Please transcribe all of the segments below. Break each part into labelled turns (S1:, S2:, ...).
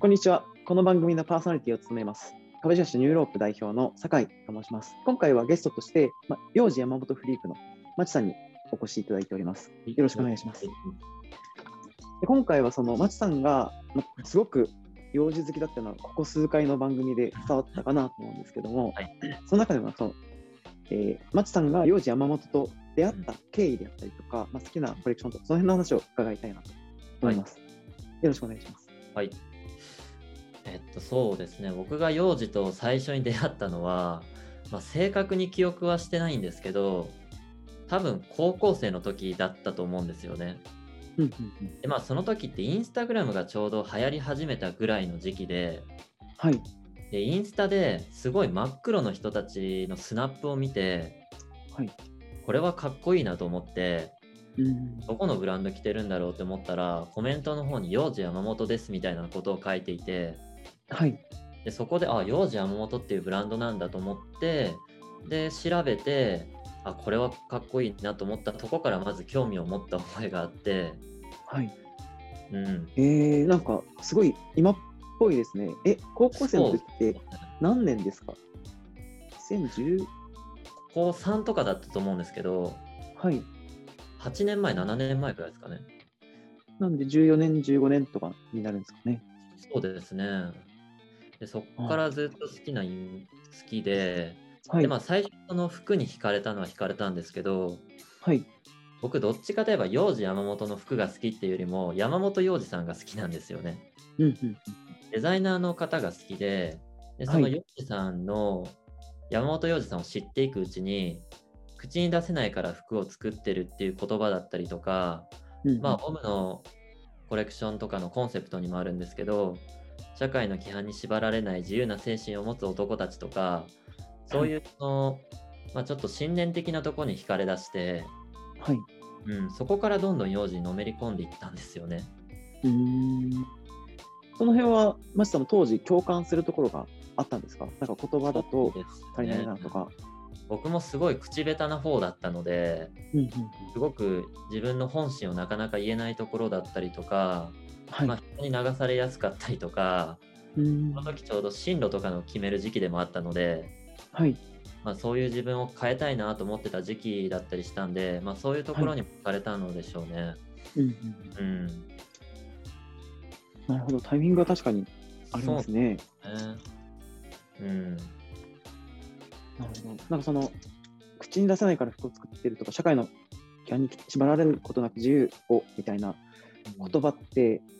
S1: こんにちは。この番組のパーソナリティを務めます。株式会社ニューロープ代表の酒井と申します。今回はゲストとして、ま、ヨウジヤマモトフリークの Machi さんにお越しいただいております。よろしくお願いします。で今回はその Machi さんが、ますごくヨウジ好きだったのは、ここ数回の番組で伝わったかなと思うんですけども、はい、その中でもその、えー、町さんが幼児山本と出会った経緯であったりとか、まあ、好きなコレクションとか、その辺の話を伺いたいなと思います。はい、よろしくお願いします。
S2: はい。えっと、そうですね。僕が幼児と最初に出会ったのは、まあ、正確に記憶はしてないんですけど、多分高校生の時だったと思うんですよね。でまあその時ってインスタグラムがちょうど流行り始めたぐらいの時期で、
S1: はい、
S2: でインスタですごい真っ黒の人たちのスナップを見て、
S1: はい、
S2: これはかっこいいなと思って、うん、どこのブランド着てるんだろうって思ったらコメントの方に「幼児山本です」みたいなことを書いていて、
S1: はい、
S2: でそこであ幼児山本っていうブランドなんだと思ってで調べてあこれはかっこいいなと思った。とこからまず興味を持った思いがあって。
S1: はい。
S2: うん、
S1: えー、なんかすごい今っぽいですね。え高校生の時って何年ですか？2010
S2: 高3とかだったと思うんですけど
S1: はい。
S2: 8年前7年前くらいですかね。
S1: なんで14年15年とかになるんですかね。
S2: そうですねでそこからずっと好きな好きで、
S1: はい、
S2: でまあ、最初の服に惹かれたのは惹かれたんですけど、
S1: はい、
S2: 僕どっちかといえば幼児山本の服が好きっていうよりも山本幼児さんが好きなんですよね。
S1: うんうん
S2: デザイナーの方が好きででその幼児さんの山本幼児さんを知っていくうちに口に出せないから服を作ってるっていう言葉だったりとか、
S1: うんうん、
S2: まあオムのコレクションとかのコンセプトにもあるんですけど社会の規範に縛られない自由な精神を持つ男たちとかそういうの、まあ、ちょっと信念的なところに惹かれ出して、
S1: はい。
S2: うん、そこからどんどん幼児にのめり込んでいったんですよね。
S1: うん。その辺は、マシさんも当時共感するところがあったんですか？なんか言葉だと足りないなとか。
S2: 僕もすごい口下手な方だったので、
S1: うんうん、
S2: すごく自分の本心をなかなか言えないところだったりとか、はい、まあ、人に流されやすかったりとか、
S1: うん、
S2: その時ちょうど進路とかの決める時期でもあったので、
S1: はい。
S2: まあ、そういう自分を変えたいなと思ってた時期だったりしたんで、まあ、そういうところにも惹かれたのでしょうね。はい、
S1: うん、
S2: うん、
S1: なるほど、タイミングは確かにありますね。
S2: う、ね、ん。なる
S1: ほど。なんかその、口に出せないから服を作ってるとか、社会の規範に縛られることなく自由をみたいな言葉って、うん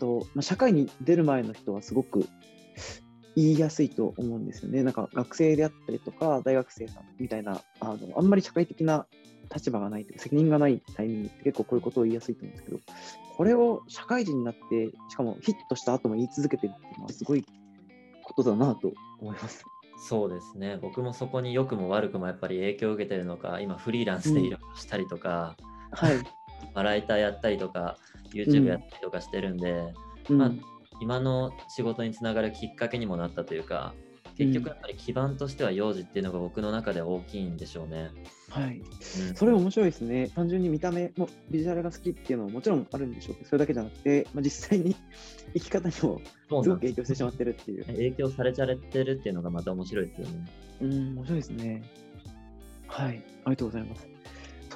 S1: とまあ、社会に出る前の人はすごく言いやすいと思うんですよね。なんか学生であったりとか大学生さんみたいなあのあんまり社会的な立場がないというか責任がないタイミングって結構こういうことを言いやすいと思うんですけどこれを社会人になってしかもヒットした後も言い続けてるっていうのはすごいことだなと思います。
S2: そうですね僕もそこに良くも悪くもやっぱり影響を受けてるのか今フリーランスでいろいろしたりとか、
S1: うん、はい
S2: まあ、ライターやったりとか YouTube やったりとかしてるんで、うん、まあ、今の仕事につながるきっかけにもなったというか結局やっぱり基盤としては幼児っていうのが僕の中では大きいんでしょうね。
S1: はい、うん、それ面白いですね。単純に見た目もビジュアルが好きっていうのももちろんあるんでしょうけど、それだけじゃなくて、まあ、実際に 生き方にもすごく影響してしまってるっていう。
S2: 影響されちゃれてるっていうのがまた面白いですよね。
S1: うん、面白いですね。はい、ありがとうございます。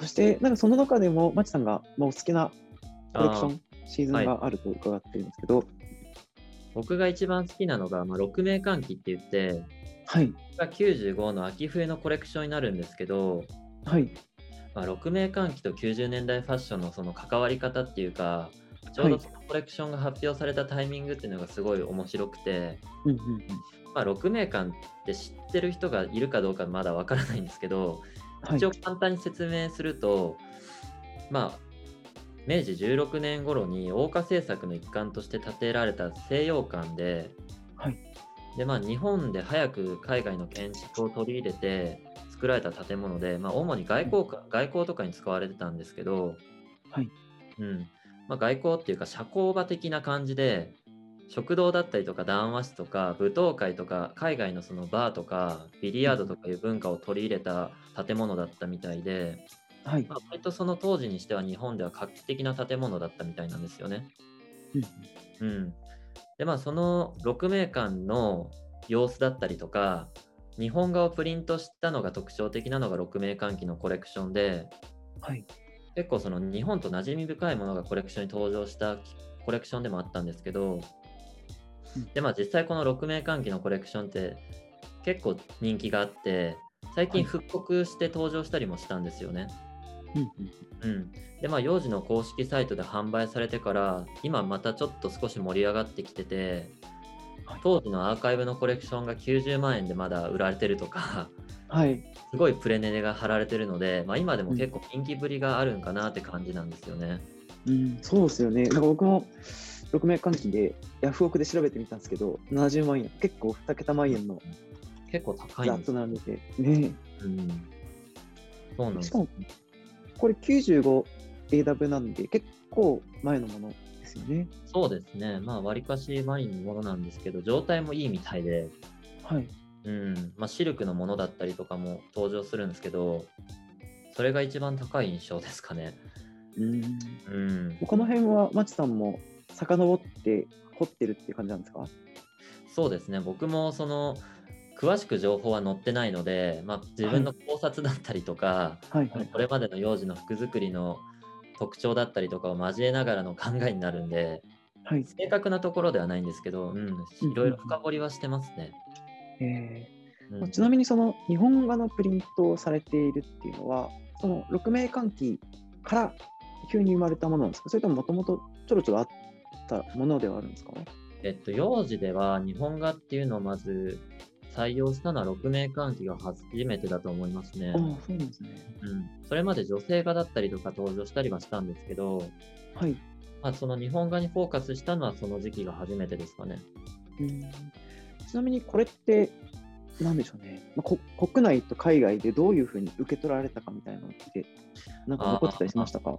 S1: そして、なんかその中でも、まちさんがお好きなコレクション、シーズンがあると伺ってるんですけど、はい、
S2: 僕が一番好きなのが、まあ、6名換気って言って、
S1: はい。
S2: が95の秋冬のコレクションになるんですけど、
S1: はい。
S2: まあ、6名換気と90年代ファッションのその関わり方っていうか、ちょうどそのコレクションが発表されたタイミングっていうのがすごい面白くて、
S1: うんうんうん。
S2: まあ、6名間って知ってる人がいるかどうかまだわからないんですけど、一応簡単に説明すると、まあ、明治16年頃に欧化政策の一環として建てられた西洋館で、
S1: はい。
S2: でまあ、日本で早く海外の建築を取り入れて作られた建物で、まあ、主に外交か外交とかに使われてたんですけど、
S1: はい。
S2: うん。まあ、外交っていうか社交場的な感じで食堂だったりとか談話室とか舞踏会とか海外のそのバーとかビリヤードとかいう文化を取り入れた建物だったみたいで、
S1: はい
S2: まあ、割とその当時にしては日本では画期的な建物だったみたいなんですよね。
S1: うん、
S2: うん、でまあその6名間の様子だったりとか日本画をプリントしたのが特徴的なのが6名間機のコレクションで、
S1: はい。
S2: 結構その日本と馴染み深いものがコレクションに登場したコレクションでもあったんですけど、
S1: うん
S2: でまあ実際この6名間機のコレクションって結構人気があって最近復刻して登場したりもしたんですよね。
S1: うんうん
S2: うん、でまあ幼児の公式サイトで販売されてから今またちょっと少し盛り上がってきてて
S1: はい
S2: 当時のアーカイブのコレクションが90万円でまだ売られてるとか
S1: はい。
S2: すごいプレネネが貼られてるので、まあ、今でも結構人気ぶりがあるんかなって感じなんですよね。
S1: うん、そうですよね。なんか僕も6名換金でヤフオクで調べてみたんですけど、70万円、結構2桁万円の
S2: 結構高いんですよ。
S1: ね。
S2: うん、そうなんです
S1: しかも、これ 95AW なんで、結構前のものですよね。
S2: そうですね。まあ、わりかしワインのものなんですけど、状態もいいみたいで、
S1: はい。
S2: うん、まあ、シルクのものだったりとかも登場するんですけど、それが一番高い印象ですかね。
S1: うん。
S2: うん、
S1: この辺は、まちさんも遡って掘ってるっていう感じなんですか？
S2: そうですね。僕もその、詳しく情報は載ってないので、まあ、自分の考察だったりとか、
S1: はい。はい。
S2: これまでの幼児の服作りの特徴だったりとかを交えながらの考えになるんで、
S1: はい。
S2: 正確なところではないんですけど、うん、いろいろ深掘りはしてますね。
S1: え
S2: うん。
S1: ーちなみにその日本画のプリントをされているっていうのは、その6名換気から急に生まれたものなんですか？それとももともとちょろちょろあったものではあるんですか？
S2: えっと、幼児では日本画っていうのをまず採用したのは6名換気が初めてだと思いますね
S1: ああ。、そうなんですね。
S2: うん、それまで女性画だったりとか登場したりはしたんですけど、
S1: はい。
S2: まあ、その日本画にフォーカスしたのはその時期が初めてですかね。
S1: うんちなみにこれって、なんでしょうね、まあ、こ国内と海外でどういうふうに受け取られたかみたいなのって、なんか残ってたりしましたか？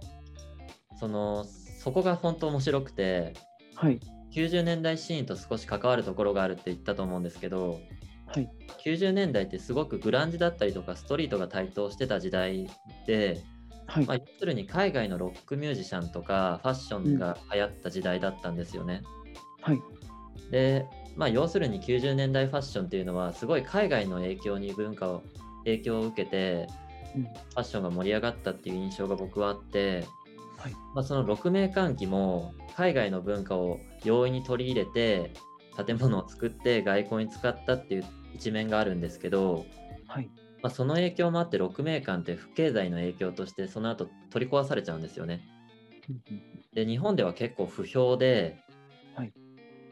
S2: そのそこが本当面白くて、
S1: はい。
S2: 90年代シーンと少し関わるところがあるって言ったと思うんですけど、
S1: はい。
S2: 90年代ってすごくグランジだったりとかストリートが台頭してた時代で、
S1: はい。
S2: まあ、要するに海外のロックミュージシャンとかファッションが流行った時代だったんですよね。
S1: はい。
S2: で、まあ、要するに90年代ファッションっていうのはすごい海外の影響に文化を影響を受けて
S1: うん
S2: ファッションが盛り上がったっていう印象が僕はあって、
S1: はい。
S2: まあ、その6名換気も海外の文化を容易に取り入れて建物を作って外交に使ったっていう一面があるんですけど、
S1: はい。
S2: まあ、その影響もあって6名間って不経済の影響としてその後取り壊されちゃうんですよね。で日本では結構不評で,、
S1: はい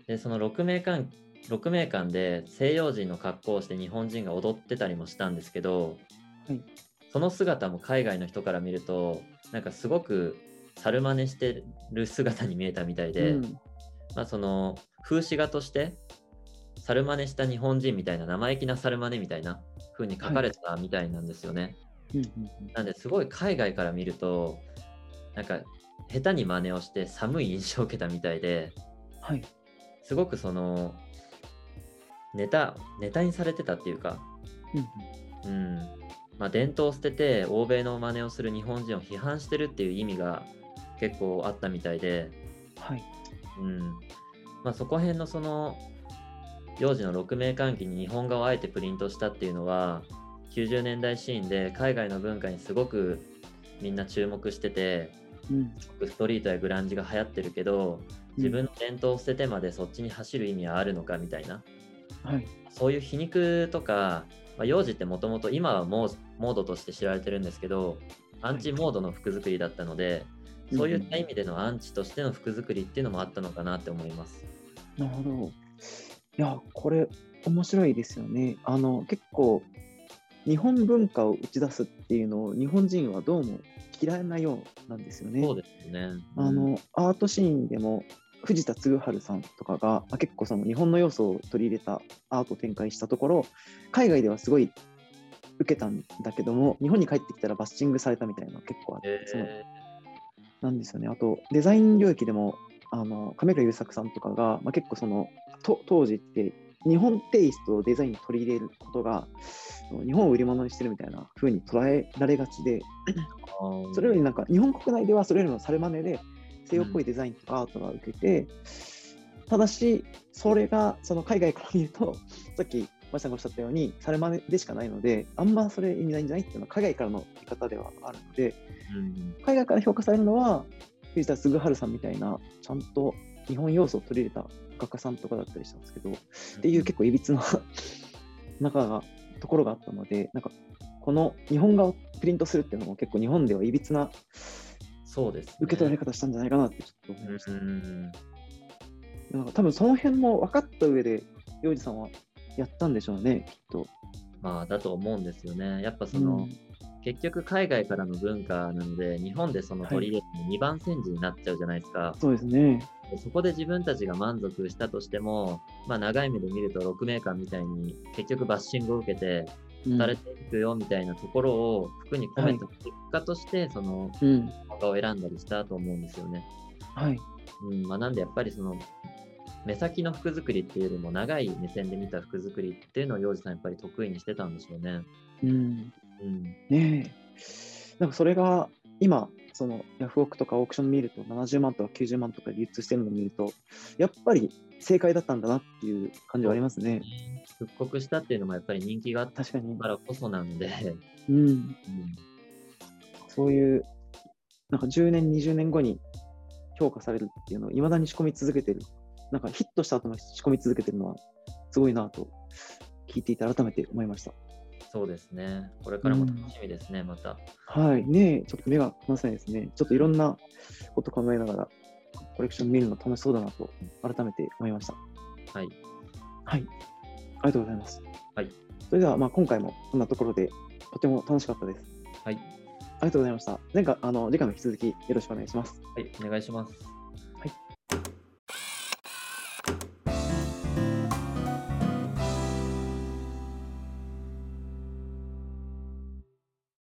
S2: でその6名間6名間で西洋人の格好をして日本人が踊ってたりもしたんですけど、
S1: はい
S2: その姿も海外の人から見るとなんかすごく猿真似してる姿に見えたみたいで、
S1: うん
S2: まあ、その風刺画として猿真似した日本人みたいな生意気な猿真似みたいな風に書かれてたみたいなんですよね。
S1: うんうん
S2: なんですごい海外から見るとなんか下手に真似をして寒い印象を受けたみたいで
S1: はい。
S2: すごくそのネタネタにされてたっていうか、
S1: うんうん
S2: うんまあ、伝統を捨てて欧米の真似をする日本人を批判してるっていう意味が結構あったみたいで、
S1: はい。
S2: うんまあ、そこら辺のその幼児の6名間期に日本画をあえてプリントしたっていうのは90年代シーンで海外の文化にすごくみんな注目してて
S1: うん
S2: ストリートやグランジが流行ってるけど自分の伝統を捨ててまでそっちに走る意味はあるのかみたいな
S1: はい。
S2: そういう皮肉とか、まあ、幼児ってもともと今はモーモードとして知られてるんですけどアンチモードの服作りだったので、そういった意味でのアンチとしての服作りっていうのもあったのかなって思います。
S1: なるほど。いや、これ、面白いですよね。あの、結構、日本文化を打ち出すっていうのを、日本人はどうも嫌いなようなんですよね。
S2: そうですよね。
S1: あの、アートシーンでも、藤田嗣治さんとかが、まあ結構その日本の要素を取り入れたアートを展開したところ、海外ではすごい受けたんだけども、日本に帰ってきたらバッシングされたみたいなのが結構あって、
S2: え
S1: そのなんですよね。あと、デザイン領域でも、あの亀倉優作さんとかが、まあ、結構そのと当時って、日本テイストをデザインに取り入れることが、日本を売り物にしてるみたいな風に捉えられがちで、
S2: ー。
S1: それよりなんか日本国内ではそれよりも猿真似で西洋っぽいデザインとかアートが受けて、ただし、それがその海外から見ると、さっきマシさんがおっしゃったように、されまねでしかないので、あんまそれ意味ないんじゃないっていうのは海外からの見方ではあるので、
S2: うん。
S1: 海外から評価されるのは、藤田嗣治さんみたいな、ちゃんと日本要素を取り入れた画家さんとかだったりしたんですけど、っていう結構いびつな 中がところがあったので、なんかこの日本画をプリントするっていうのも結構日本ではいびつな
S2: そうです、ね。
S1: 受け取られ方したんじゃないかなってちょっと思いました。
S2: うん
S1: なんか多分その辺も分かった上で、洋二さんはやったんでしょうね、きっと。
S2: まあ、だと思うんですよね。やっぱその、結局海外からの文化なので、日本でその取り入れて2番煎じになっちゃうじゃないですか。
S1: そうですね。
S2: でそこで自分たちが満足したとしても、まあ、長い目で見ると6メーカーみたいに結局バッシングを受けて
S1: うん
S2: されていくよみたいなところを服に込めた結果として、その
S1: うん。
S2: 漫画を選んだりしたと思うんですよね。
S1: はい。
S2: うんまあ、なんでやっぱりその目先の服作りっていうよりも長い目線で見た服作りっていうのを洋二さんやっぱり得意にしてたんでしょうね。
S1: うん。
S2: うん、
S1: ねえ。なんかそれが今、そのヤフオクとかオークション見ると70万とか90万とか流通してるのを見ると、やっぱり正解だったんだなっていう感じはありますね。
S2: 復刻したっていうのもやっぱり人気があった
S1: 確かに。
S2: からこそなので、
S1: うん。
S2: うん
S1: そういう、なんか10年、20年後に評価されるっていうのをいまだに仕込み続けてる。なんかヒットした後も仕込み続けてるのはすごいなと聞いていて改めて思いました。
S2: そうですね。これからも楽しみですね、また。
S1: はい。ねえ、ちょっと目が離せないですね。ちょっといろんなこと考えながらコレクション見るの楽しそうだなと改めて思いました。
S2: はい。
S1: はい。ありがとうございます。
S2: はい。
S1: それでは、まあ、今回もこんなところでとても楽しかったです。
S2: はい。
S1: ありがとうございました。前回、あの、次回も引き続きよろしくお願いします。
S2: はい、お願いします。